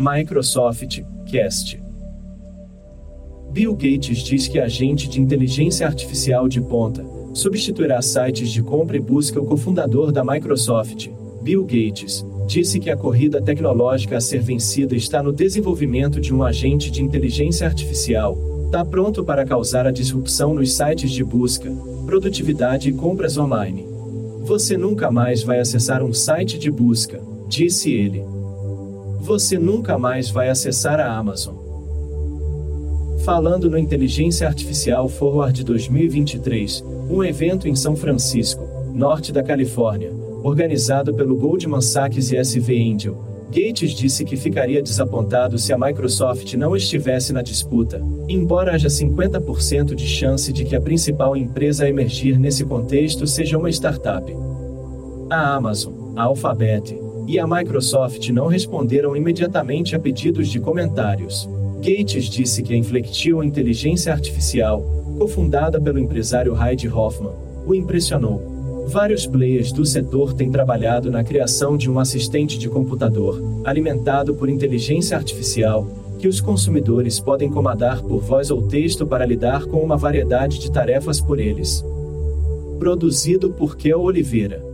Microsoft Cast. Bill Gates diz que agente de inteligência artificial de ponta substituirá sites de compra e busca. O cofundador da Microsoft, Bill Gates, disse que a corrida tecnológica a ser vencida está no desenvolvimento de um agente de inteligência artificial. Está pronto para causar a disrupção nos sites de busca, produtividade e compras online. Você nunca mais vai acessar um site de busca, disse ele. Você nunca mais vai acessar a Amazon. Falando no Inteligência Artificial Forward 2023, um evento em São Francisco, norte da Califórnia, organizado pelo Goldman Sachs e SV Angel, Gates disse que ficaria desapontado se a Microsoft não estivesse na disputa, embora haja 50% de chance de que a principal empresa a emergir nesse contexto seja uma startup. A Amazon, a Alphabet e a Microsoft não responderam imediatamente a pedidos de comentários. Gates disse que a Inflectio Inteligência Artificial, cofundada pelo empresário Heidi Hoffman, o impressionou. Vários players do setor têm trabalhado na criação de um assistente de computador, alimentado por inteligência artificial, que os consumidores podem comandar por voz ou texto para lidar com uma variedade de tarefas por eles. Produzido por Kel Oliveira.